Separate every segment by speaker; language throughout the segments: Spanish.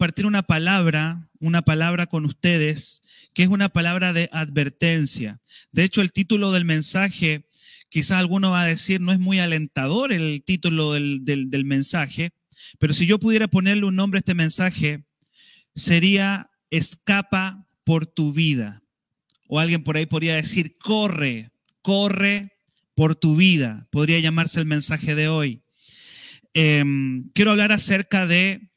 Speaker 1: compartir una palabra, una palabra con ustedes, que es una palabra de advertencia. De hecho, el título del mensaje, quizás alguno va a decir, no es muy alentador el título del, del mensaje, pero si yo pudiera ponerle un nombre a este mensaje, sería Escapa por tu vida. O alguien por ahí podría decir, corre, corre por tu vida. Podría llamarse el mensaje de hoy. Em, quiero hablar acerca de,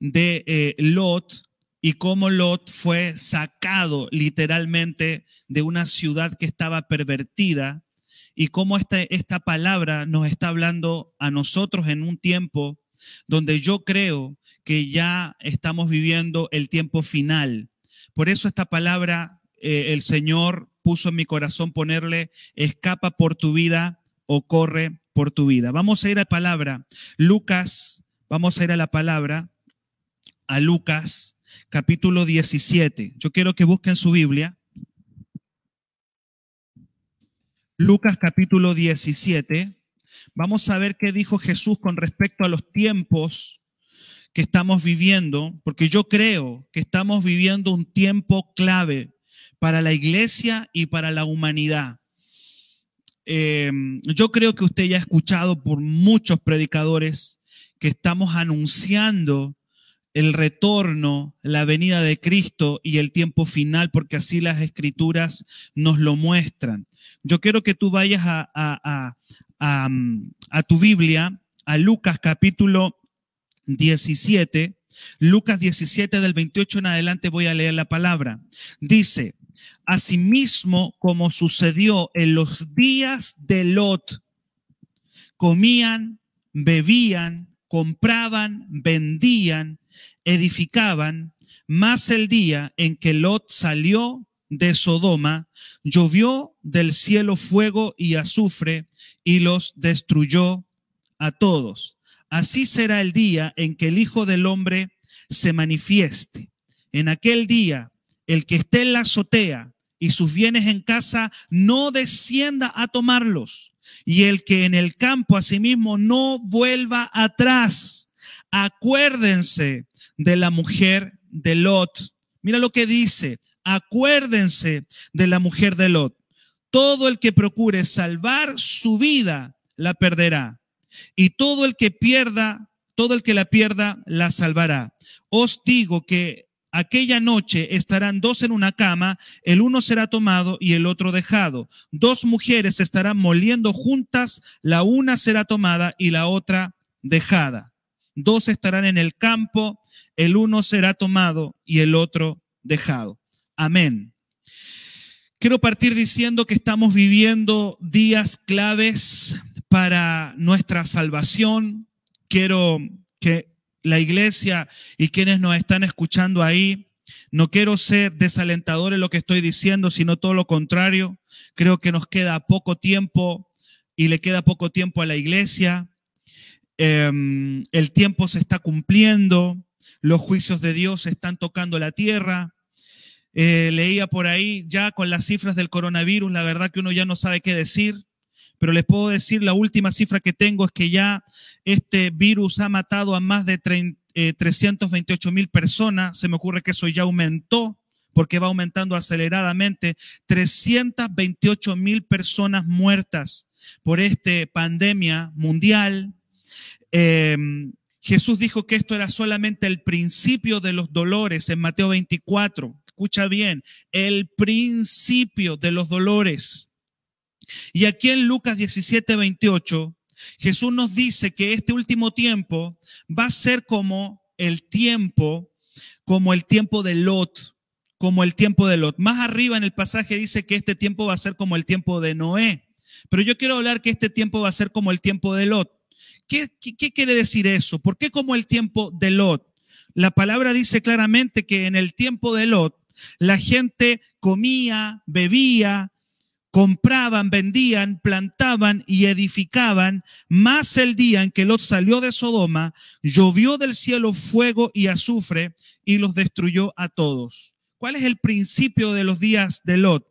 Speaker 1: de eh, Lot y cómo Lot fue sacado literalmente de una ciudad que estaba pervertida y cómo esta, esta palabra nos está hablando a nosotros en un tiempo donde yo creo que ya estamos viviendo el tiempo final. Por eso esta palabra eh, el Señor puso en mi corazón ponerle, escapa por tu vida o corre por tu vida. Vamos a ir a la palabra. Lucas, vamos a ir a la palabra, a Lucas capítulo 17. Yo quiero que busquen su Biblia. Lucas capítulo 17. Vamos a ver qué dijo Jesús con respecto a los tiempos que estamos viviendo, porque yo creo que estamos viviendo un tiempo clave para la iglesia y para la humanidad. Eh, yo creo que usted ya ha escuchado por muchos predicadores que estamos anunciando el retorno, la venida de Cristo y el tiempo final, porque así las escrituras nos lo muestran. Yo quiero que tú vayas a, a tu Biblia, a Lucas capítulo 17, Lucas 17 del 28 en adelante voy a leer la palabra. Dice, Asimismo, como sucedió en los días de Lot, comían, bebían, compraban, vendían, edificaban, más el día en que Lot salió de Sodoma, llovió del cielo fuego y azufre y los destruyó a todos. Así será el día en que el Hijo del Hombre se manifieste. En aquel día, el que esté en la azotea y sus bienes en casa, no descienda a tomarlos. Y el que en el campo asimismo no vuelva atrás. Acuérdense de la mujer de Lot. Mira lo que dice. Acuérdense de la mujer de Lot. Todo el que procure salvar su vida la perderá. Y todo el que pierda, todo el que la pierda, la salvará. Os digo que Aquella noche estarán dos en una cama, el uno será tomado y el otro dejado. Dos mujeres estarán moliendo juntas, la una será tomada y la otra dejada. Dos estarán en el campo, el uno será tomado y el otro dejado. Amén. Quiero partir diciendo que estamos viviendo días claves para nuestra salvación. Quiero que la iglesia y quienes nos están escuchando ahí. No quiero ser desalentador en lo que estoy diciendo, sino todo lo contrario. Creo que nos queda poco tiempo y le queda poco tiempo a la iglesia. Em, el tiempo se está cumpliendo, los juicios de Dios están tocando la tierra. Eh, leía por ahí ya con las cifras del coronavirus, la verdad que uno ya no sabe qué decir pero les puedo decir, la última cifra que tengo es que ya este virus ha matado a más de 328 eh, mil personas. Se me ocurre que eso ya aumentó porque va aumentando aceleradamente. 328 mil personas muertas por esta pandemia mundial. Em, Jesús dijo que esto era solamente el principio de los dolores en Mateo 24. Escucha bien, el principio de los dolores. Y aquí en Lucas 17, 28, Jesús nos dice que este último tiempo va a ser como el tiempo, como el tiempo de Lot, como el tiempo de Lot. Más arriba en el pasaje dice que este tiempo va a ser como el tiempo de Noé. Pero yo quiero hablar que este tiempo va a ser como el tiempo de Lot. ¿Qué, qué quiere decir eso? ¿Por qué como el tiempo de Lot? La palabra dice claramente que en el tiempo de Lot la gente comía, bebía, compraban, vendían, plantaban y edificaban, más el día en que Lot salió de Sodoma, llovió del cielo fuego y azufre y los destruyó a todos. ¿Cuál es el principio de los días de Lot?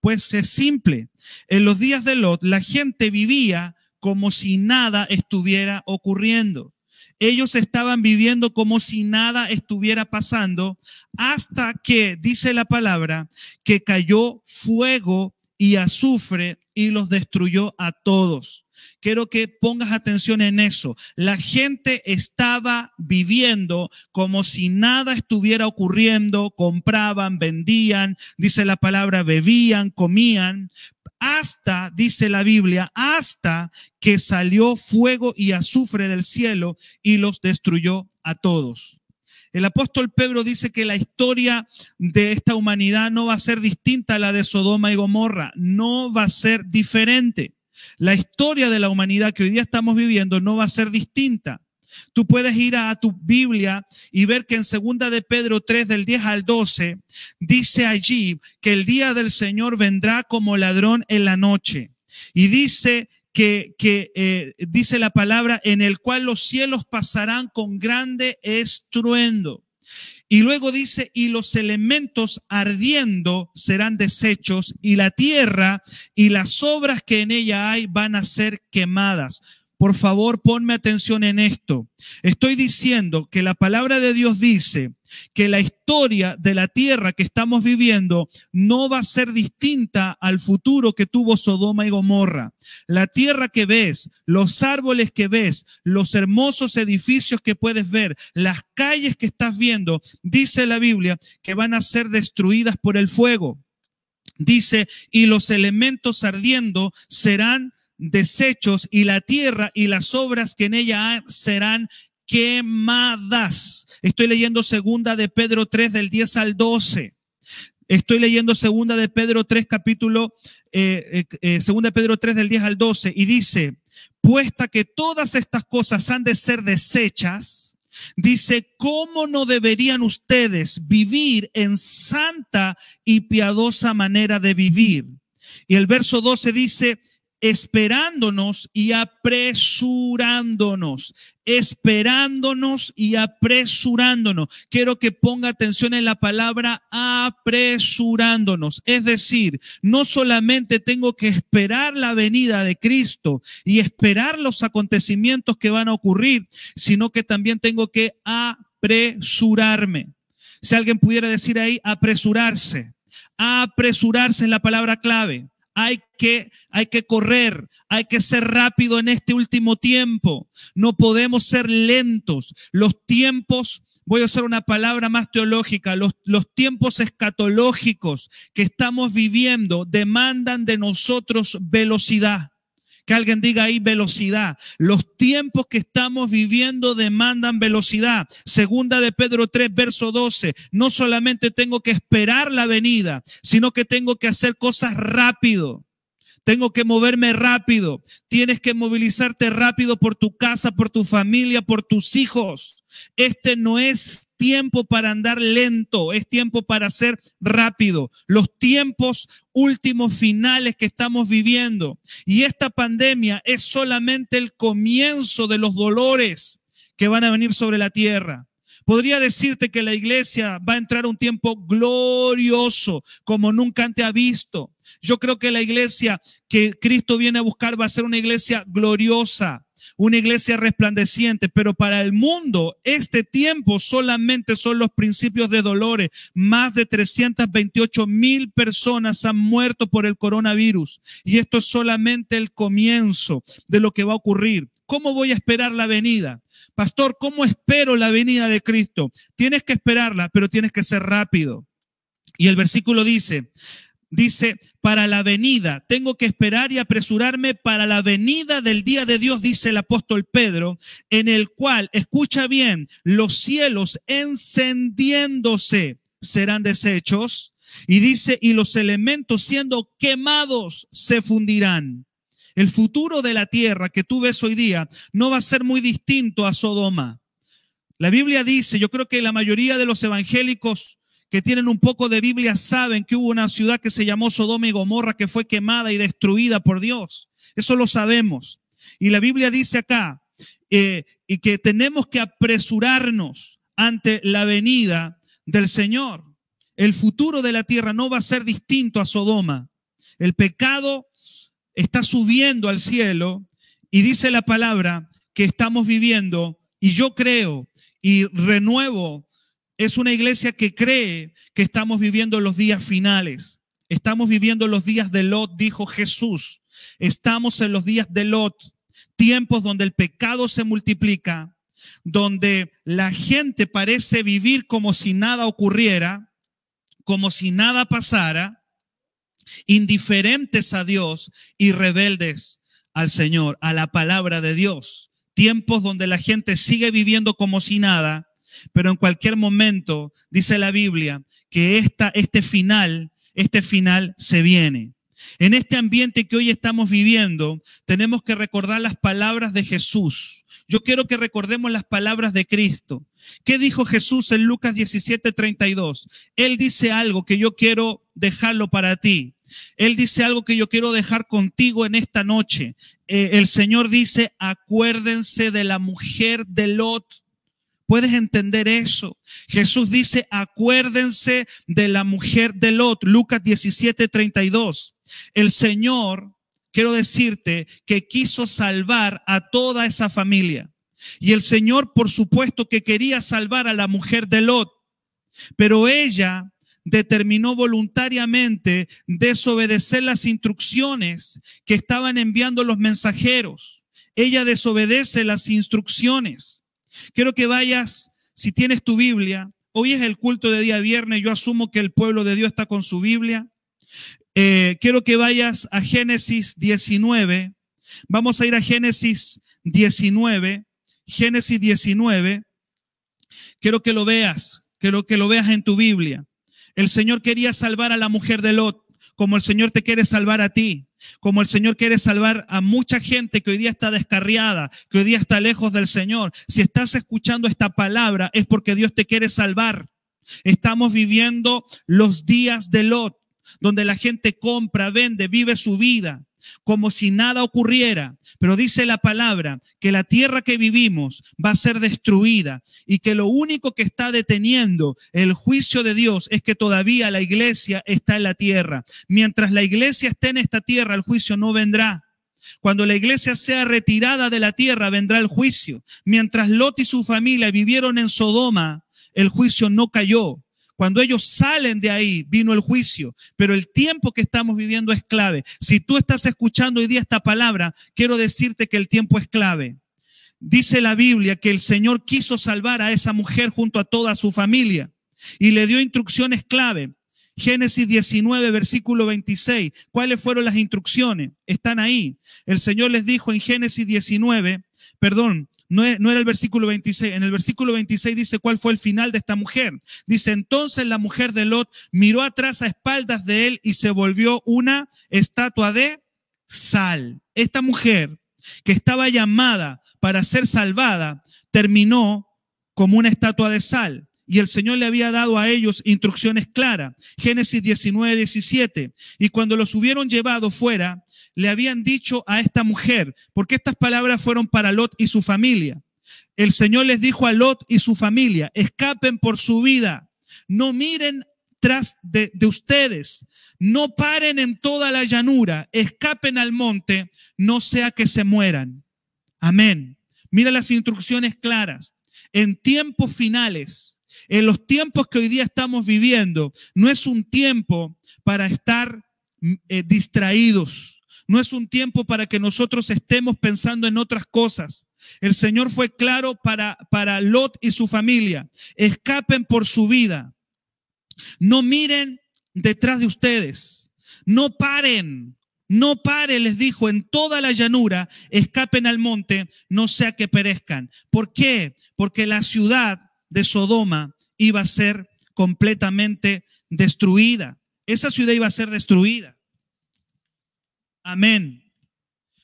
Speaker 1: Pues es simple. En los días de Lot la gente vivía como si nada estuviera ocurriendo. Ellos estaban viviendo como si nada estuviera pasando hasta que, dice la palabra, que cayó fuego y azufre y los destruyó a todos. Quiero que pongas atención en eso. La gente estaba viviendo como si nada estuviera ocurriendo, compraban, vendían, dice la palabra, bebían, comían, hasta, dice la Biblia, hasta que salió fuego y azufre del cielo y los destruyó a todos. El apóstol Pedro dice que la historia de esta humanidad no va a ser distinta a la de Sodoma y Gomorra, no va a ser diferente. La historia de la humanidad que hoy día estamos viviendo no va a ser distinta. Tú puedes ir a, tu Biblia y ver que en segunda de Pedro 3 del 10 al 12 dice allí que el día del Señor vendrá como ladrón en la noche. Y dice que, que eh, dice la palabra en el cual los cielos pasarán con grande estruendo. Y luego dice, y los elementos ardiendo serán deshechos, y la tierra y las obras que en ella hay van a ser quemadas. Por favor, ponme atención en esto. Estoy diciendo que la palabra de Dios dice que la historia de la tierra que estamos viviendo no va a ser distinta al futuro que tuvo Sodoma y Gomorra. La tierra que ves, los árboles que ves, los hermosos edificios que puedes ver, las calles que estás viendo, dice la Biblia que van a ser destruidas por el fuego. Dice, y los elementos ardiendo serán desechos y la tierra y las obras que en ella serán quemadas. Estoy leyendo segunda de Pedro 3 del 10 al 12. Estoy leyendo segunda de Pedro 3 capítulo, eh, eh, eh, segunda de Pedro 3 del 10 al 12 y dice, puesta que todas estas cosas han de ser desechas, dice, ¿cómo no deberían ustedes vivir en santa y piadosa manera de vivir? Y el verso 12 dice, esperándonos y apresurándonos, esperándonos y apresurándonos. Quiero que ponga atención en la palabra apresurándonos. Es decir, no solamente tengo que esperar la venida de Cristo y esperar los acontecimientos que van a ocurrir, sino que también tengo que apresurarme. Si alguien pudiera decir ahí, apresurarse. Apresurarse es la palabra clave hay que, hay que correr, hay que ser rápido en este último tiempo. No podemos ser lentos. Los tiempos, voy a usar una palabra más teológica, los, los tiempos escatológicos que estamos viviendo demandan de nosotros velocidad. Que alguien diga ahí velocidad. Los tiempos que estamos viviendo demandan velocidad. Segunda de Pedro 3, verso 12. No solamente tengo que esperar la venida, sino que tengo que hacer cosas rápido. Tengo que moverme rápido. Tienes que movilizarte rápido por tu casa, por tu familia, por tus hijos. Este no es tiempo para andar lento, es tiempo para ser rápido. Los tiempos últimos finales que estamos viviendo. Y esta pandemia es solamente el comienzo de los dolores que van a venir sobre la tierra. Podría decirte que la iglesia va a entrar un tiempo glorioso como nunca antes ha visto. Yo creo que la iglesia que Cristo viene a buscar va a ser una iglesia gloriosa, una iglesia resplandeciente, pero para el mundo este tiempo solamente son los principios de dolores. Más de 328 mil personas han muerto por el coronavirus y esto es solamente el comienzo de lo que va a ocurrir. ¿Cómo voy a esperar la venida? Pastor, ¿cómo espero la venida de Cristo? Tienes que esperarla, pero tienes que ser rápido. Y el versículo dice, dice, para la venida, tengo que esperar y apresurarme para la venida del día de Dios, dice el apóstol Pedro, en el cual, escucha bien, los cielos encendiéndose serán deshechos. Y dice, y los elementos siendo quemados se fundirán. El futuro de la tierra que tú ves hoy día no va a ser muy distinto a Sodoma. La Biblia dice, yo creo que la mayoría de los evangélicos que tienen un poco de Biblia saben que hubo una ciudad que se llamó Sodoma y Gomorra que fue quemada y destruida por Dios. Eso lo sabemos. Y la Biblia dice acá eh, y que tenemos que apresurarnos ante la venida del Señor. El futuro de la tierra no va a ser distinto a Sodoma. El pecado está subiendo al cielo y dice la palabra que estamos viviendo y yo creo y renuevo, es una iglesia que cree que estamos viviendo los días finales. Estamos viviendo los días de Lot, dijo Jesús. Estamos en los días de Lot, tiempos donde el pecado se multiplica, donde la gente parece vivir como si nada ocurriera, como si nada pasara, indiferentes a Dios y rebeldes al Señor, a la palabra de Dios. Tiempos donde la gente sigue viviendo como si nada, pero en cualquier momento, dice la Biblia, que esta, este final, este final se viene. En este ambiente que hoy estamos viviendo, tenemos que recordar las palabras de Jesús. Yo quiero que recordemos las palabras de Cristo. ¿Qué dijo Jesús en Lucas 17:32? Él dice algo que yo quiero dejarlo para ti. Él dice algo que yo quiero dejar contigo en esta noche. Eh, el Señor dice, acuérdense de la mujer de Lot. ¿Puedes entender eso? Jesús dice, acuérdense de la mujer de Lot, Lucas 17, 32. El Señor, quiero decirte, que quiso salvar a toda esa familia. Y el Señor, por supuesto, que quería salvar a la mujer de Lot, pero ella determinó voluntariamente desobedecer las instrucciones que estaban enviando los mensajeros. Ella desobedece las instrucciones. Quiero que vayas, si tienes tu Biblia, hoy es el culto de día viernes, yo asumo que el pueblo de Dios está con su Biblia. Eh, quiero que vayas a Génesis 19. Vamos a ir a Génesis 19. Génesis 19. Quiero que lo veas, quiero que lo veas en tu Biblia. El Señor quería salvar a la mujer de Lot, como el Señor te quiere salvar a ti como el Señor quiere salvar a mucha gente que hoy día está descarriada, que hoy día está lejos del Señor. Si estás escuchando esta palabra es porque Dios te quiere salvar. Estamos viviendo los días de Lot, donde la gente compra, vende, vive su vida como si nada ocurriera. Pero dice la palabra que la tierra que vivimos va a ser destruida y que lo único que está deteniendo el juicio de Dios es que todavía la iglesia está en la tierra. Mientras la iglesia esté en esta tierra, el juicio no vendrá. Cuando la iglesia sea retirada de la tierra, vendrá el juicio. Mientras Lot y su familia vivieron en Sodoma, el juicio no cayó. Cuando ellos salen de ahí, vino el juicio. Pero el tiempo que estamos viviendo es clave. Si tú estás escuchando hoy día esta palabra, quiero decirte que el tiempo es clave. Dice la Biblia que el Señor quiso salvar a esa mujer junto a toda su familia y le dio instrucciones clave. Génesis 19, versículo 26. ¿Cuáles fueron las instrucciones? Están ahí. El Señor les dijo en Génesis 19, perdón, no, era el versículo 26. En el versículo 26 dice cuál fue el final de esta mujer. Dice, entonces la mujer de Lot miró atrás a espaldas de él y se volvió una estatua de sal. Esta mujer que estaba llamada para ser salvada, terminó como una estatua de sal. Y el Señor le había dado a ellos instrucciones claras. Génesis 19, 17. Y cuando los hubieron llevado fuera, le habían dicho a esta mujer, porque estas palabras fueron para Lot y su familia. El Señor les dijo a Lot y su familia, escapen por su vida, no miren tras de, de, ustedes, no paren en toda la llanura, escapen al monte, no sea que se mueran. Amén. Mira las instrucciones claras. En tiempos finales, en los tiempos que hoy día estamos viviendo, no es un tiempo para estar eh, distraídos. No es un tiempo para que nosotros estemos pensando en otras cosas. El Señor fue claro para, para Lot y su familia. Escapen por su vida. No miren detrás de ustedes. No paren. No paren, les dijo, en toda la llanura, escapen al monte, no sea que perezcan. ¿Por qué? Porque la ciudad de Sodoma iba a ser completamente destruida. Esa ciudad iba a ser destruida. Amén.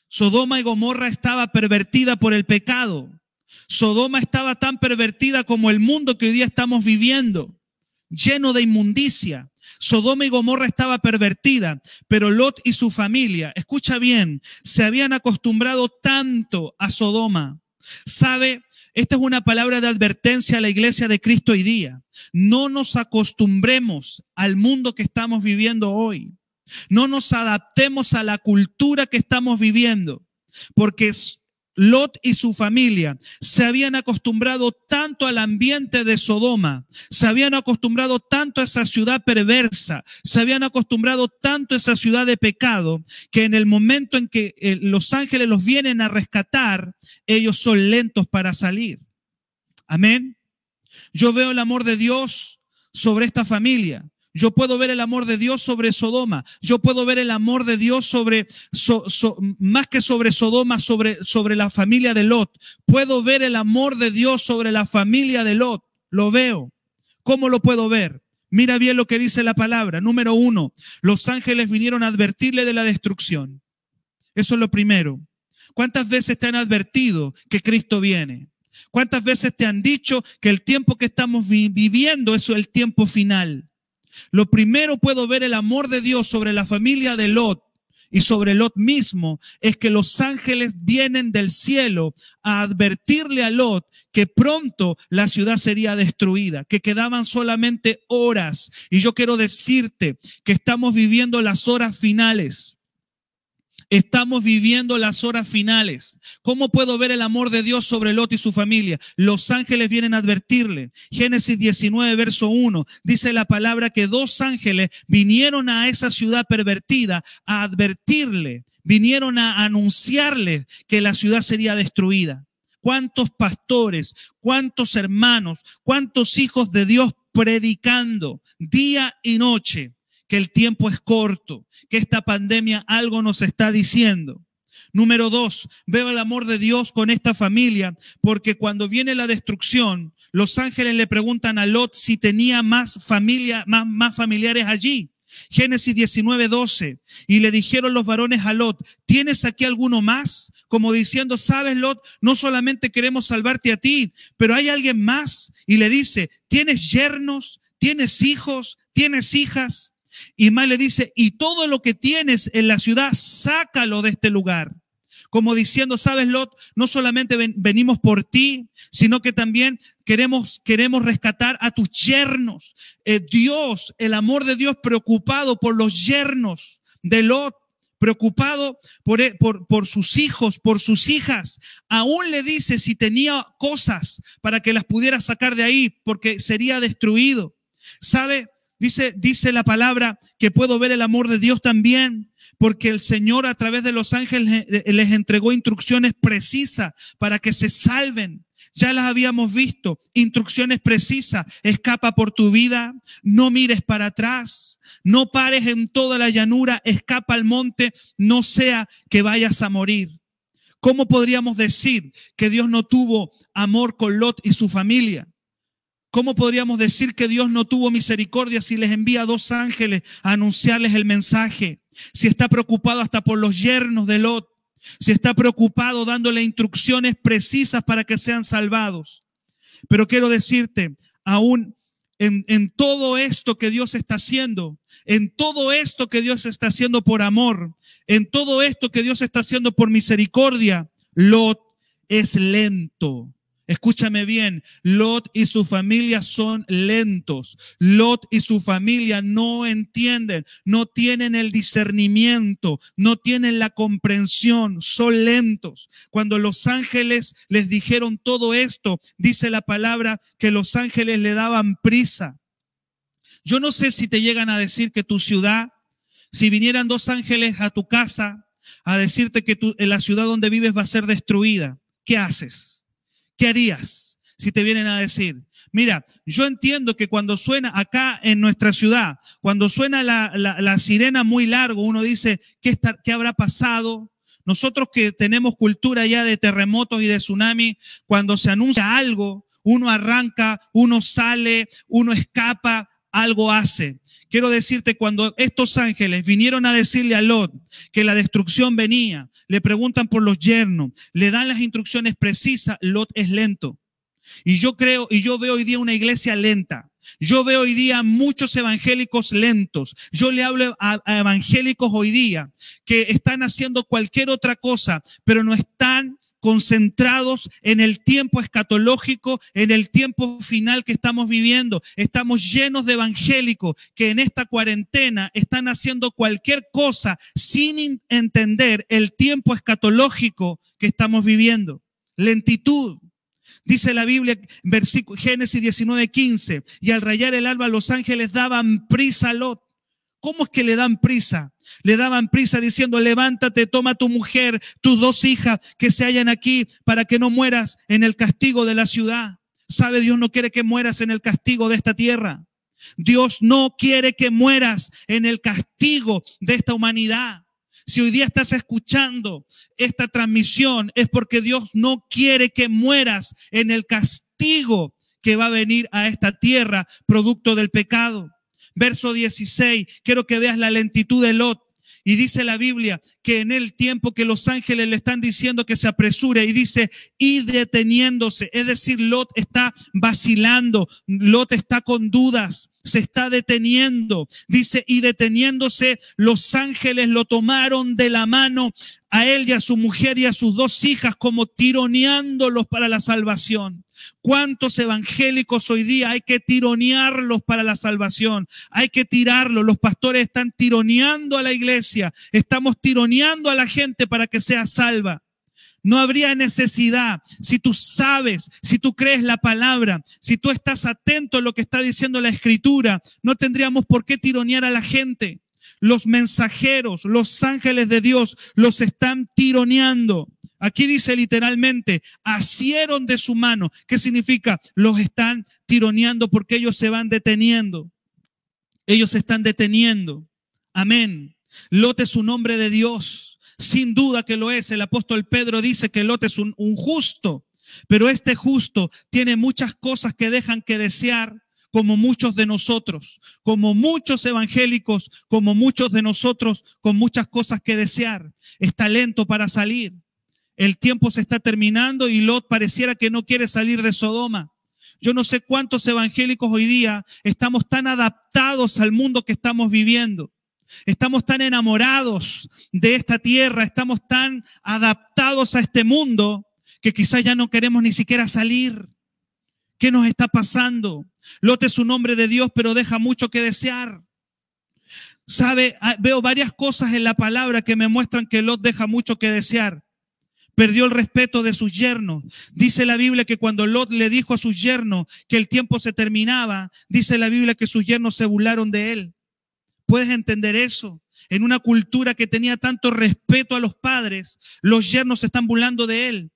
Speaker 1: Sodoma y Gomorra estaba pervertida por el pecado. Sodoma estaba tan pervertida como el mundo que hoy día estamos viviendo, lleno de inmundicia. Sodoma y Gomorra estaba pervertida, pero Lot y su familia, escucha bien, se habían acostumbrado tanto a Sodoma. ¿Sabe? Esta es una palabra de advertencia a la iglesia de Cristo hoy día. No nos acostumbremos al mundo que estamos viviendo hoy. No nos adaptemos a la cultura que estamos viviendo, porque Lot y su familia se habían acostumbrado tanto al ambiente de Sodoma, se habían acostumbrado tanto a esa ciudad perversa, se habían acostumbrado tanto a esa ciudad de pecado, que en el momento en que eh, los ángeles los vienen a rescatar, ellos son lentos para salir. Amén. Yo veo el amor de Dios sobre esta familia. Yo puedo ver el amor de Dios sobre Sodoma. Yo puedo ver el amor de Dios sobre, más que sobre Sodoma, sobre, sobre la familia de Lot. Puedo ver el amor de Dios sobre la familia de Lot. Lo veo. ¿Cómo lo puedo ver? Mira bien lo que dice la palabra. Número uno, los ángeles vinieron a advertirle de la destrucción. Eso es lo primero. ¿Cuántas veces te han advertido que Cristo viene? ¿Cuántas veces te han dicho que el tiempo que estamos viviendo es el tiempo final? Lo primero puedo ver el amor de Dios sobre la familia de Lot y sobre Lot mismo es que los ángeles vienen del cielo a advertirle a Lot que pronto la ciudad sería destruida, que quedaban solamente horas. Y yo quiero decirte que estamos viviendo las horas finales. Estamos viviendo las horas finales. ¿Cómo puedo ver el amor de Dios sobre Lot y su familia? Los ángeles vienen a advertirle. Génesis 19, verso 1, dice la palabra que dos ángeles vinieron a esa ciudad pervertida a advertirle, vinieron a anunciarle que la ciudad sería destruida. ¿Cuántos pastores, cuántos hermanos, cuántos hijos de Dios predicando día y noche? Que el tiempo es corto, que esta pandemia algo nos está diciendo. Número dos, veo el amor de Dios con esta familia, porque cuando viene la destrucción, los ángeles le preguntan a Lot si tenía más familia, más, más familiares allí. Génesis 19, 12. Y le dijeron los varones a Lot, ¿tienes aquí alguno más? Como diciendo, sabes, Lot, no solamente queremos salvarte a ti, pero hay alguien más. Y le dice, ¿tienes yernos? ¿Tienes hijos? ¿Tienes hijas? Más le dice, y todo lo que tienes en la ciudad, sácalo de este lugar. Como diciendo, sabes, Lot, no solamente venimos por ti, sino que también queremos, queremos rescatar a tus yernos. Eh, Dios, el amor de Dios preocupado por los yernos de Lot preocupado por, e, por, por, sus hijos, por sus hijas. Aún le dice si tenía cosas para que las pudiera sacar de ahí, porque sería destruido. ¿Sabe? Dice, dice la palabra que puedo ver el amor de Dios también, porque el Señor a través de los ángeles eh, les entregó instrucciones precisas para que se salven. Ya las habíamos visto, instrucciones precisas. Escapa por tu vida, no mires para atrás, no pares en toda la llanura, escapa al monte, no sea que vayas a morir. ¿Cómo podríamos decir que Dios no tuvo amor con Lot y su familia? ¿Cómo podríamos decir que Dios no tuvo misericordia si les envía dos ángeles a anunciarles el mensaje? Si está preocupado hasta por los yernos de Lot, si está preocupado dándole instrucciones precisas para que sean salvados. Pero quiero decirte, aún en, en, todo esto que Dios está haciendo, en todo esto que Dios está haciendo por amor, en todo esto que Dios está haciendo por misericordia, Lot es lento. Escúchame bien, Lot y su familia son lentos. Lot y su familia no entienden, no tienen el discernimiento, no tienen la comprensión, son lentos. Cuando los ángeles les dijeron todo esto, dice la palabra que los ángeles le daban prisa. Yo no sé si te llegan a decir que tu ciudad, si vinieran dos ángeles a tu casa a decirte que tu, la ciudad donde vives va a ser destruida, ¿qué haces? ¿Qué harías si te vienen a decir? Mira, yo entiendo que cuando suena acá en nuestra ciudad, cuando suena la, sirena muy largo, uno dice, ¿qué, está, ¿qué habrá pasado? Nosotros que tenemos cultura ya de terremotos y de tsunami, cuando se anuncia algo, uno arranca, uno sale, uno escapa, algo hace. Quiero decirte, cuando estos ángeles vinieron a decirle a Lot que la destrucción venía, le preguntan por los yernos, le dan las instrucciones precisas, Lot es lento. Y yo creo, y yo veo hoy día una iglesia lenta. Yo veo hoy día muchos evangélicos lentos. Yo le hablo a, evangélicos hoy día que están haciendo cualquier otra cosa, pero no están concentrados en el tiempo escatológico, en el tiempo final que estamos viviendo. Estamos llenos de evangélicos que en esta cuarentena están haciendo cualquier cosa sin entender el tiempo escatológico que estamos viviendo. Lentitud, Dice la Biblia, versículo, Génesis 19, 15, y al rayar el alba los ángeles daban prisa a Lot. ¿Cómo es que le dan prisa? Le daban prisa diciendo, levántate, toma tu mujer, tus dos hijas que se hallan aquí para que no mueras en el castigo de la ciudad. ¿Sabe? Dios no quiere que mueras en el castigo de esta tierra. Dios no quiere que mueras en el castigo de esta humanidad. Si hoy día estás escuchando esta transmisión es porque Dios no quiere que mueras en el castigo que va a venir a esta tierra producto del pecado. Verso 16, quiero que veas la lentitud de Lot. Y dice la Biblia que en el tiempo que los ángeles le están diciendo que se apresure y dice, y deteniéndose, es decir, Lot está vacilando, Lot está con dudas, se está deteniendo. Dice, y deteniéndose, los ángeles lo tomaron de la mano a él y a su mujer y a sus dos hijas como tironeándolos para la salvación. ¿Cuántos evangélicos hoy día hay que tironearlos para la salvación? Hay que tirarlos. Los pastores están tironeando a la iglesia. Estamos tironeando a la gente para que sea salva. No habría necesidad si tú sabes, si tú crees la palabra, si tú estás atento a lo que está diciendo la escritura, no tendríamos por qué tironear a la gente. Los mensajeros, los ángeles de Dios los están tironeando. Aquí dice literalmente, asieron de su mano. ¿Qué significa? Los están tironeando porque ellos se van deteniendo. Ellos se están deteniendo. Amén. Lot es un nombre de Dios. Sin duda que lo es. El apóstol Pedro dice que Lot es un, justo, pero este justo tiene muchas cosas que dejan que desear como muchos de nosotros, como muchos evangélicos, como muchos de nosotros, con muchas cosas que desear. Está lento para salir. El tiempo se está terminando y Lot pareciera que no quiere salir de Sodoma. Yo no sé cuántos evangélicos hoy día estamos tan adaptados al mundo que estamos viviendo Estamos tan enamorados de esta tierra, estamos tan adaptados a este mundo que quizás ya no queremos ni siquiera salir. ¿Qué nos está pasando? Lot es un hombre de Dios, pero deja mucho que desear. Sabe, ah, veo varias cosas en la palabra que me muestran que Lot deja mucho que desear. Perdió el respeto de sus yernos. Dice la Biblia que cuando Lot le dijo a sus yernos que el tiempo se terminaba, dice la Biblia que sus yernos se burlaron de él. ¿Puedes entender eso? En una cultura que tenía tanto respeto a los padres, los yernos se están burlando de él.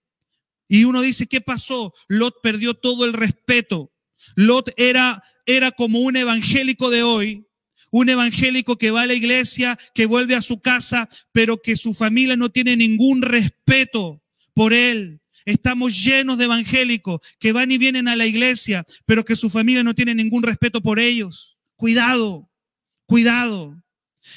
Speaker 1: Y uno dice, ¿qué pasó? Lot perdió todo el respeto. Lot era, era como un evangélico de hoy, un evangélico que va a la iglesia, que vuelve a su casa, pero que su familia no tiene ningún respeto por él. Estamos llenos de evangélicos que van y vienen a la iglesia, pero que su familia no tiene ningún respeto por ellos. Cuidado. Cuidado.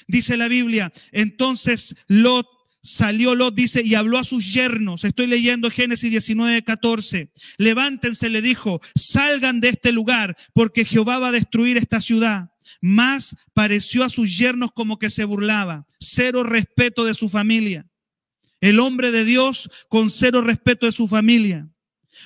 Speaker 1: Dice la Biblia, entonces Lot salió Lot, dice, y habló a sus yernos. Estoy leyendo Génesis 19, 14. Levántense, le dijo, salgan de este lugar, porque Jehová va a destruir esta ciudad. Más pareció a sus yernos como que se burlaba. Cero respeto de su familia. El hombre de Dios con cero respeto de su familia.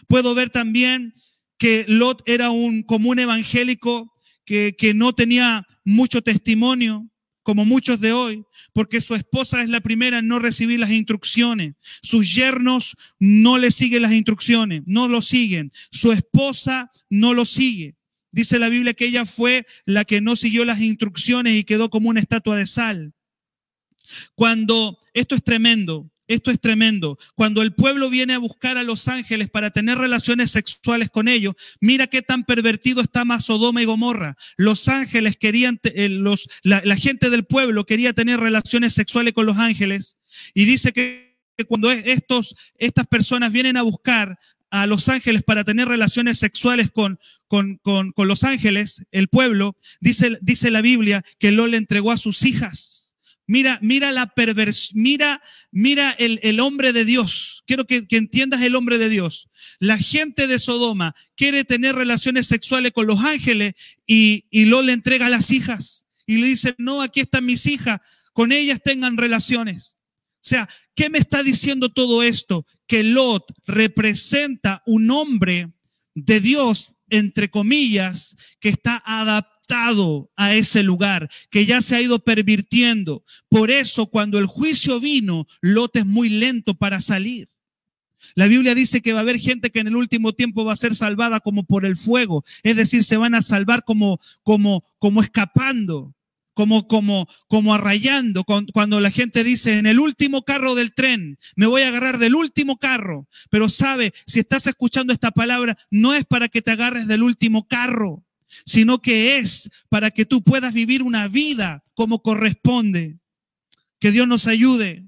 Speaker 1: Puedo ver también que Lot era un común evangélico que, no tenía mucho testimonio, como muchos de hoy, porque su esposa es la primera en no recibir las instrucciones. Sus yernos no le siguen las instrucciones, no lo siguen. Su esposa no lo sigue. Dice la Biblia que ella fue la que no siguió las instrucciones y quedó como una estatua de sal. Cuando esto es tremendo, esto es tremendo. Cuando el pueblo viene a buscar a los ángeles para tener relaciones sexuales con ellos, mira qué tan pervertido está más Sodoma y Gomorra. Los ángeles querían, eh, la, gente del pueblo quería tener relaciones sexuales con los ángeles. Y dice que cuando estos, estas personas vienen a buscar a los ángeles para tener relaciones sexuales con, con, con, los ángeles, el pueblo, dice, dice la Biblia que lo le entregó a sus hijas. Mira, mira la perversión, mira, mira el, el, hombre de Dios. Quiero que, que, entiendas el hombre de Dios. La gente de Sodoma quiere tener relaciones sexuales con los ángeles y, y le entrega a las hijas. Y le dice, no, aquí están mis hijas, con ellas tengan relaciones. sea, ¿qué me está diciendo todo esto? Que Lot representa un hombre de Dios, entre comillas, que está adaptado a ese lugar, que ya se ha ido pervirtiendo. Por eso, cuando el juicio vino, Lot es muy lento para salir. La Biblia dice que va a haber gente que en el último tiempo va a ser salvada como por el fuego, es decir, se van a salvar como como como escapando como, como, como arrayando, cuando la gente dice, en el último carro del tren, me voy a agarrar del último carro. Pero sabe, si estás escuchando esta palabra, no es para que te agarres del último carro, sino que es para que tú puedas vivir una vida como corresponde. Que Dios nos ayude.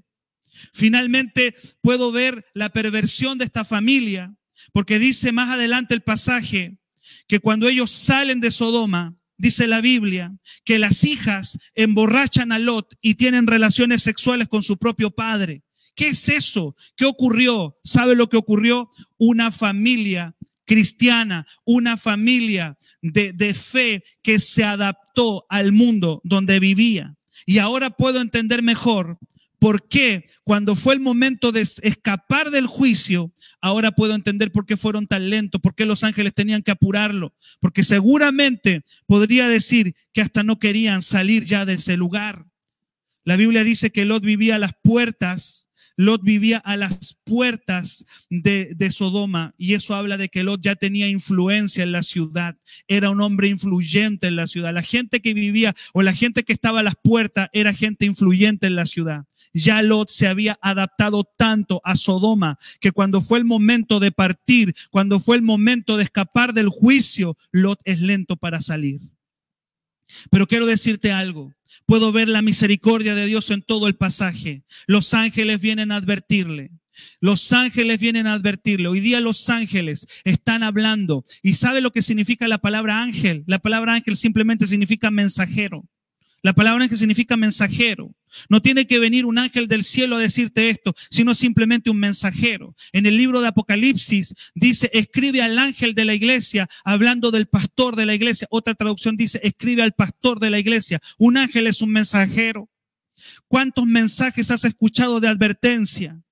Speaker 1: Finalmente puedo ver la perversión de esta familia, porque dice más adelante el pasaje que cuando ellos salen de Sodoma, dice la Biblia, que las hijas emborrachan a Lot y tienen relaciones sexuales con su propio padre. ¿Qué es eso? ¿Qué ocurrió? ¿Sabe lo que ocurrió? Una familia cristiana, una familia de, de fe que se adaptó al mundo donde vivía. Y ahora puedo entender mejor ¿Por qué? Cuando fue el momento de escapar del juicio, ahora puedo entender por qué fueron tan lentos, por qué los ángeles tenían que apurarlo, porque seguramente podría decir que hasta no querían salir ya de ese lugar. La Biblia dice que Lot vivía a las puertas Lot vivía a las puertas de, de, Sodoma y eso habla de que Lot ya tenía influencia en la ciudad, era un hombre influyente en la ciudad. La gente que vivía o la gente que estaba a las puertas era gente influyente en la ciudad. Ya Lot se había adaptado tanto a Sodoma que cuando fue el momento de partir, cuando fue el momento de escapar del juicio, Lot es lento para salir. Pero quiero decirte algo. Puedo ver la misericordia de Dios en todo el pasaje. Los ángeles vienen a advertirle. Los ángeles vienen a advertirle. Hoy día los ángeles están hablando. ¿Y sabe lo que significa la palabra ángel? La palabra ángel simplemente significa mensajero. La palabra ángel significa mensajero. No tiene que venir un ángel del cielo a decirte esto, sino simplemente un mensajero. En el libro de Apocalipsis dice, escribe al ángel de la iglesia, hablando del pastor de la iglesia. Otra traducción dice, escribe al pastor de la iglesia. Un ángel es un mensajero. ¿Cuántos mensajes has escuchado de advertencia?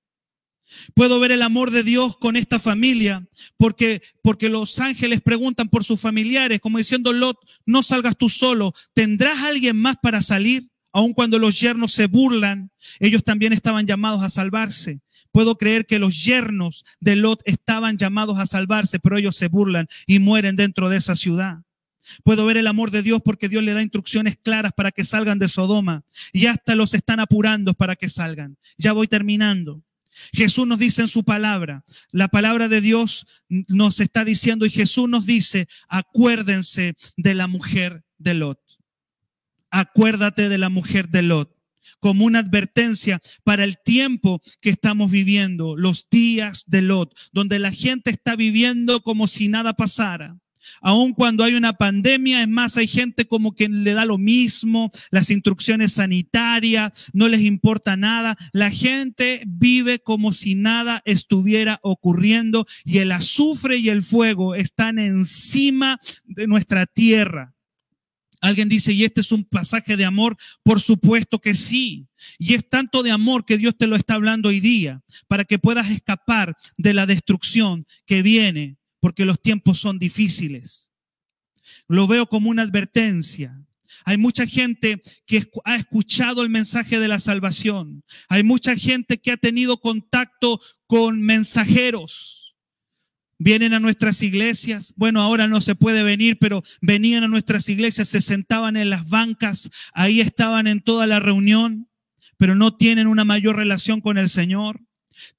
Speaker 1: Puedo ver el amor de Dios con esta familia porque, porque los ángeles preguntan por sus familiares, como diciendo, Lot, no salgas tú solo, ¿tendrás alguien más para salir? Aun cuando los yernos se burlan, ellos también estaban llamados a salvarse. Puedo creer que los yernos de Lot estaban llamados a salvarse, pero ellos se burlan y mueren dentro de esa ciudad. Puedo ver el amor de Dios porque Dios le da instrucciones claras para que salgan de Sodoma y hasta los están apurando para que salgan. Ya voy terminando. Jesús nos dice en su palabra, la palabra de Dios nos está diciendo y Jesús nos dice, acuérdense de la mujer de Lot. Acuérdate de la mujer de Lot como una advertencia para el tiempo que estamos viviendo, los días de Lot, donde la gente está viviendo como si nada pasara. Aun cuando hay una pandemia, es más, hay gente como que le da lo mismo, las instrucciones sanitarias, no les importa nada. La gente vive como si nada estuviera ocurriendo y el azufre y el fuego están encima de nuestra tierra. Alguien dice, ¿y este es un pasaje de amor? Por supuesto que sí. Y es tanto de amor que Dios te lo está hablando hoy día, para que puedas escapar de la destrucción que viene porque los tiempos son difíciles. Lo veo como una advertencia. Hay mucha gente que ha escuchado el mensaje de la salvación. Hay mucha gente que ha tenido contacto con mensajeros. Vienen a nuestras iglesias. Bueno, ahora no se puede venir, pero venían a nuestras iglesias, se sentaban en las bancas, ahí estaban en toda la reunión, pero no tienen una mayor relación con el Señor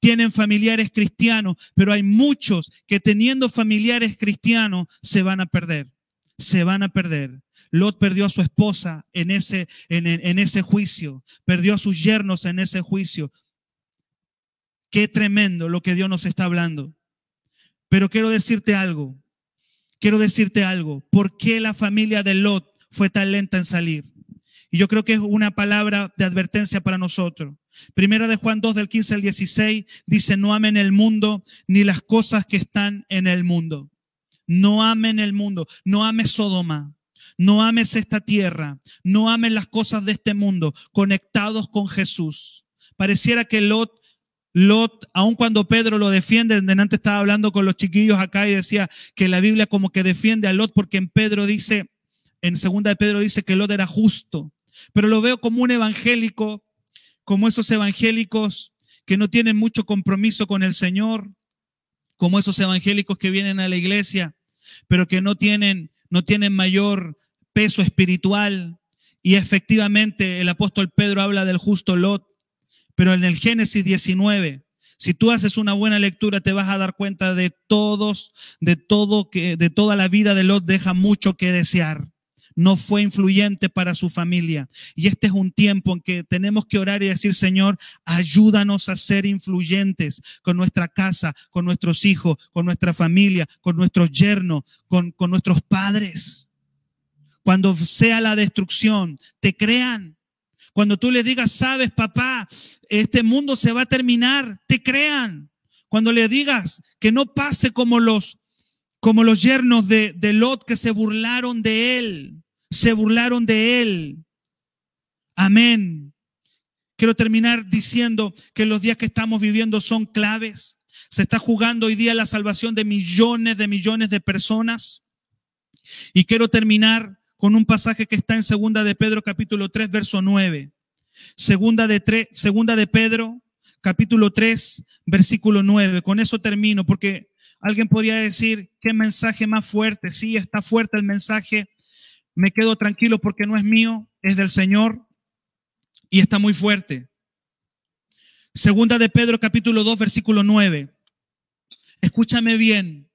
Speaker 1: tienen familiares cristianos, pero hay muchos que teniendo familiares cristianos se van a perder, se van a perder. Lot perdió a su esposa en ese, en, en ese juicio, perdió a sus yernos en ese juicio. Qué tremendo lo que Dios nos está hablando. Pero quiero decirte algo, quiero decirte algo. ¿Por qué la familia de Lot fue tan lenta en salir? Y yo creo que es una palabra de advertencia para nosotros. Primera de Juan 2 del 15 al 16 dice, no amen el mundo ni las cosas que están en el mundo. No amen el mundo, no ames Sodoma, no ames esta tierra, no ames las cosas de este mundo. Conectados con Jesús. pareciera que Lot, Lot, aun cuando Pedro lo defiende, antes estaba hablando con los chiquillos acá y decía que la Biblia como que defiende a Lot porque en Pedro dice, en segunda de Pedro dice que Lot era justo, pero lo veo como un evangélico, como esos evangélicos que no tienen mucho compromiso con el Señor, como esos evangélicos que vienen a la iglesia, pero que no tienen, no tienen mayor peso espiritual. Y efectivamente el apóstol Pedro habla del justo Lot, pero en el Génesis 19, si tú haces una buena lectura, te vas a dar cuenta de todos, de todo que, de toda la vida de Lot deja mucho que desear no fue influyente para su familia. Y este es un tiempo en que tenemos que orar y decir, Señor, ayúdanos a ser influyentes con nuestra casa, con nuestros hijos, con nuestra familia, con nuestros yernos, con, con nuestros padres. Cuando sea la destrucción, te crean. Cuando tú les digas, sabes, papá, este mundo se va a terminar, te crean. Cuando le digas que no pase como los, como los yernos de, de Lot que se burlaron de él se burlaron de él. Amén. Quiero terminar diciendo que los días que estamos viviendo son claves. Se está jugando hoy día la salvación de millones de millones de personas. Y quiero terminar con un pasaje que está en Segunda de Pedro capítulo 3 verso 9. Segunda de, segunda de Pedro capítulo 3 versículo 9. Con eso termino porque alguien podría decir, qué mensaje más fuerte. Sí, está fuerte el mensaje, me quedo tranquilo porque no es mío, es del Señor y está muy fuerte. Segunda de Pedro capítulo 2 versículo 9. Escúchame bien.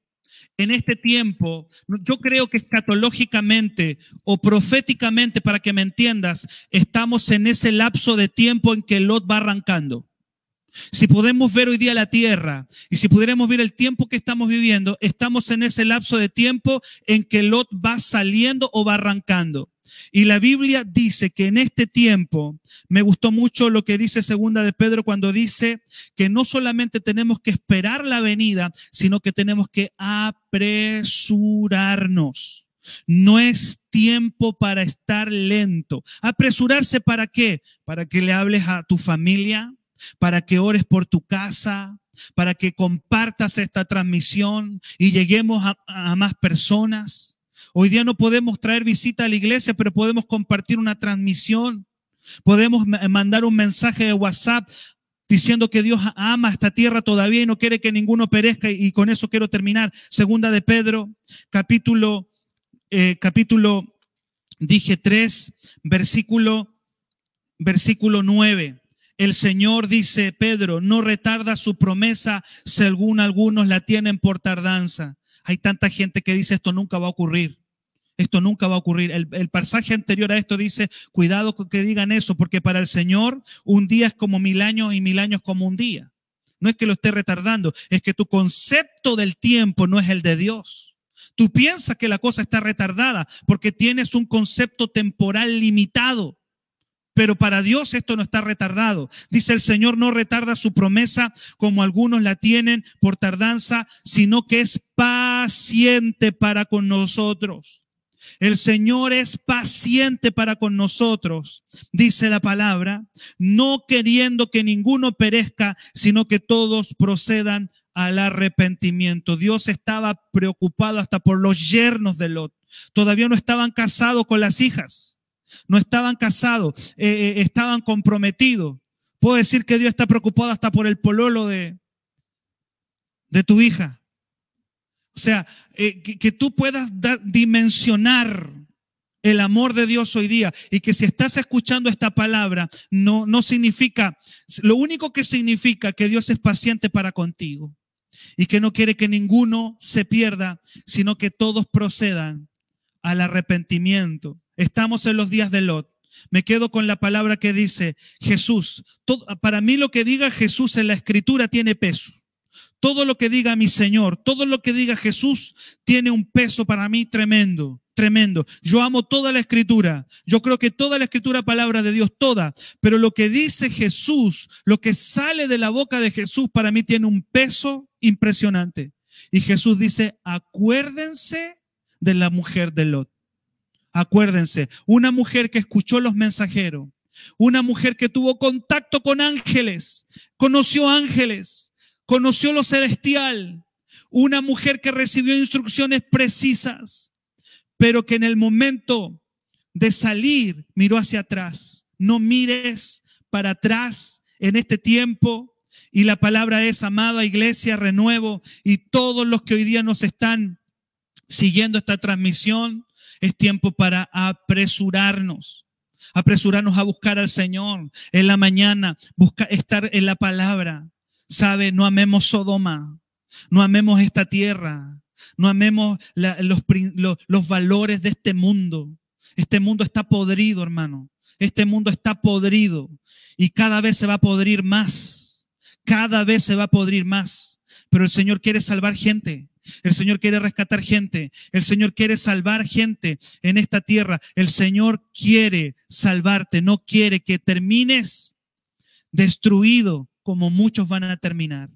Speaker 1: En este tiempo, yo creo que escatológicamente o proféticamente, para que me entiendas, estamos en ese lapso de tiempo en que Lot va arrancando. Si podemos ver hoy día la tierra y si pudiéramos ver el tiempo que estamos viviendo, estamos en ese lapso de tiempo en que Lot va saliendo o va arrancando. Y la Biblia dice que en este tiempo, me gustó mucho lo que dice segunda de Pedro cuando dice que no solamente tenemos que esperar la venida, sino que tenemos que apresurarnos. No es tiempo para estar lento. ¿Apresurarse para qué? Para que le hables a tu familia, para que ores por tu casa, para que compartas esta transmisión y lleguemos a, más personas. Hoy día no podemos traer visita a la iglesia, pero podemos compartir una transmisión. Podemos mandar un mensaje de WhatsApp diciendo que Dios ama esta tierra todavía y no quiere que ninguno perezca. Y con eso quiero terminar. Segunda de Pedro, capítulo, eh, capítulo, dije 3, versículo, versículo 9. El Señor dice, Pedro, no retarda su promesa según algunos la tienen por tardanza. Hay tanta gente que dice esto nunca va a ocurrir. Esto nunca va a ocurrir. El, el, pasaje anterior a esto dice, cuidado con que digan eso, porque para el Señor un día es como mil años y mil años como un día. No es que lo esté retardando, es que tu concepto del tiempo no es el de Dios. Tú piensas que la cosa está retardada porque tienes un concepto temporal limitado. Pero para Dios esto no está retardado. Dice el Señor no retarda su promesa como algunos la tienen por tardanza, sino que es paciente para con nosotros. El Señor es paciente para con nosotros, dice la palabra, no queriendo que ninguno perezca, sino que todos procedan al arrepentimiento. Dios estaba preocupado hasta por los yernos de Lot. Todavía no estaban casados con las hijas no estaban casados, eh, eh, estaban comprometidos. Puedo decir que Dios está preocupado hasta por el pololo de, de tu hija. O sea, eh, que, tú puedas dar, dimensionar el amor de Dios hoy día y que si estás escuchando esta palabra, no, no significa, lo único que significa que Dios es paciente para contigo y que no quiere que ninguno se pierda, sino que todos procedan al arrepentimiento. Estamos en los días de Lot. Me quedo con la palabra que dice Jesús. para mí lo que diga Jesús en la escritura tiene peso. Todo lo que diga mi Señor, todo lo que diga Jesús tiene un peso para mí tremendo, tremendo. Yo amo toda la escritura. Yo creo que toda la escritura palabra de Dios, toda. Pero lo que dice Jesús, lo que sale de la boca de Jesús para mí tiene un peso impresionante. Y Jesús dice, acuérdense de la mujer de Lot. Acuérdense, una mujer que escuchó los mensajeros, Una mujer que tuvo contacto con ángeles, conoció ángeles, conoció lo celestial. Una mujer que recibió instrucciones precisas, pero que en el momento de salir miró hacia atrás. No mires para atrás en este tiempo. Y la palabra es, amada iglesia, renuevo. Y todos los que hoy día nos están siguiendo esta transmisión, es tiempo para apresurarnos. Apresurarnos a buscar al Señor en la mañana, buscar estar en la palabra. Sabe, no amemos Sodoma, no amemos esta tierra, no amemos los, los valores de este mundo. Este mundo está podrido, hermano. Este mundo está podrido y cada vez se va a podrir más. Cada vez se va a podrir más. Pero el Señor quiere salvar gente. El Señor quiere rescatar gente. El Señor quiere salvar gente en esta tierra. El Señor quiere salvarte. No quiere que termines destruido como muchos van a terminar.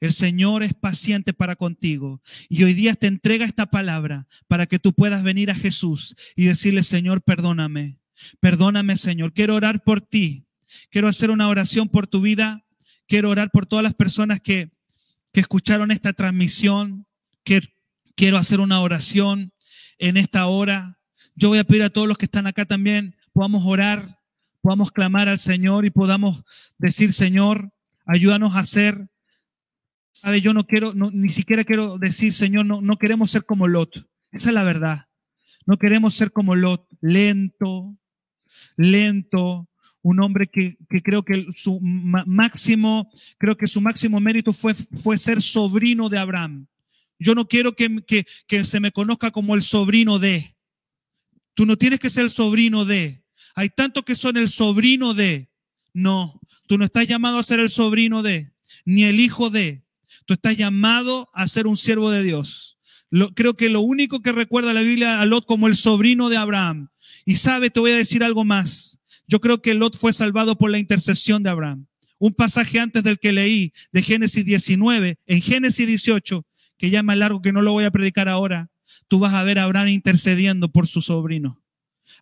Speaker 1: El Señor es paciente para contigo. Y hoy día te entrega esta palabra para que tú puedas venir a Jesús y decirle, Señor, perdóname. Perdóname, Señor. Quiero orar por ti. Quiero hacer una oración por tu vida. Quiero orar por todas las personas que que escucharon esta transmisión, que quiero hacer una oración en esta hora. Yo voy a pedir a todos los que están acá también, podamos orar, podamos clamar al Señor y podamos decir, Señor, ayúdanos a hacer. Sabe, yo no quiero, ni siquiera quiero decir, Señor, no, no queremos ser como Lot. Esa es la verdad. No queremos ser como Lot, lento, lento, un hombre que, creo que su máximo, creo que su máximo mérito fue, fue ser sobrino de Abraham. Yo no quiero que, que se me conozca como el sobrino de. Tú no tienes que ser el sobrino de. Hay tantos que son el sobrino de. No, tú no estás llamado a ser el sobrino de, ni el hijo de. Tú estás llamado a ser un siervo de Dios. creo que lo único que recuerda la Biblia a Lot como el sobrino de Abraham. Y sabe, te voy a decir algo más. Yo creo que Lot fue salvado por la intercesión de Abraham. Un pasaje antes del que leí de Génesis 19, en Génesis 18, que ya más largo que no lo voy a predicar ahora, tú vas a ver a Abraham intercediendo por su sobrino.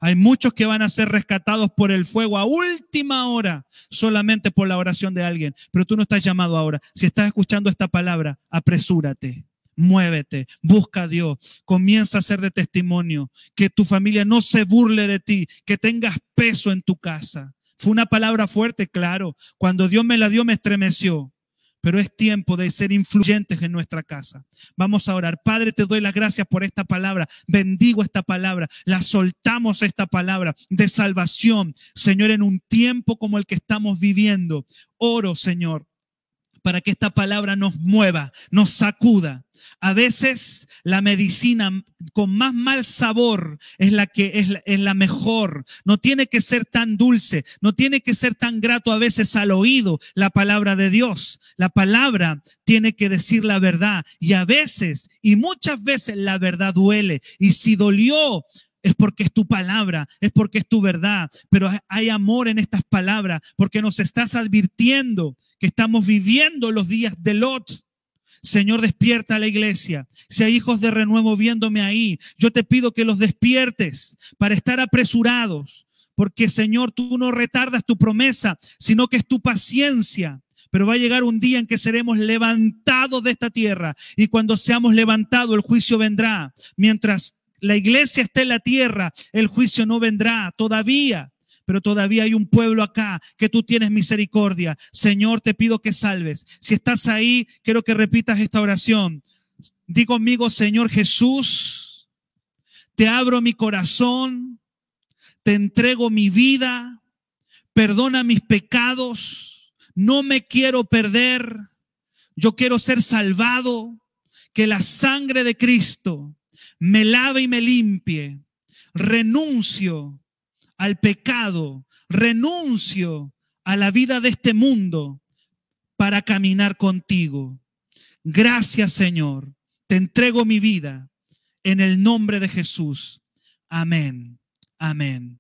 Speaker 1: Hay muchos que van a ser rescatados por el fuego a última hora, solamente por la oración de alguien. Pero tú no estás llamado ahora. Si estás escuchando esta palabra, apresúrate muévete, busca a Dios, comienza a ser de testimonio, que tu familia no se burle de ti, que tengas peso en tu casa. Fue una palabra fuerte, claro. Cuando Dios me la dio me estremeció, pero es tiempo de ser influyentes en nuestra casa. Vamos a orar. Padre, te doy las gracias por esta palabra. Bendigo esta palabra. La soltamos esta palabra de salvación, Señor, en un tiempo como el que estamos viviendo. Oro, Señor, para que esta palabra nos mueva, nos sacuda a veces la medicina con más mal sabor es la que es la, mejor. No tiene que ser tan dulce, no tiene que ser tan grato a veces al oído la palabra de Dios. La palabra tiene que decir la verdad y a veces y muchas veces la verdad duele. Y si dolió, es porque es tu palabra, es porque es tu verdad, pero hay amor en estas palabras, porque nos estás advirtiendo que estamos viviendo los días de Lot Señor, despierta a la iglesia. Si hay hijos de renuevo viéndome ahí, yo te pido que los despiertes para estar apresurados, porque Señor, tú no retardas tu promesa, sino que es tu paciencia. Pero va a llegar un día en que seremos levantados de esta tierra y cuando seamos levantados el juicio vendrá. Mientras la iglesia esté en la tierra, el juicio no vendrá todavía pero todavía hay un pueblo acá que tú tienes misericordia. Señor, te pido que salves. Si estás ahí, quiero que repitas esta oración. Di conmigo, Señor Jesús, te abro mi corazón, te entrego mi vida, perdona mis pecados, no me quiero perder, yo quiero ser salvado, que la sangre de Cristo me lave y me limpie. Renuncio al pecado, renuncio a la vida de este mundo para caminar contigo. Gracias Señor, te entrego mi vida en el nombre de Jesús. Amén, amén.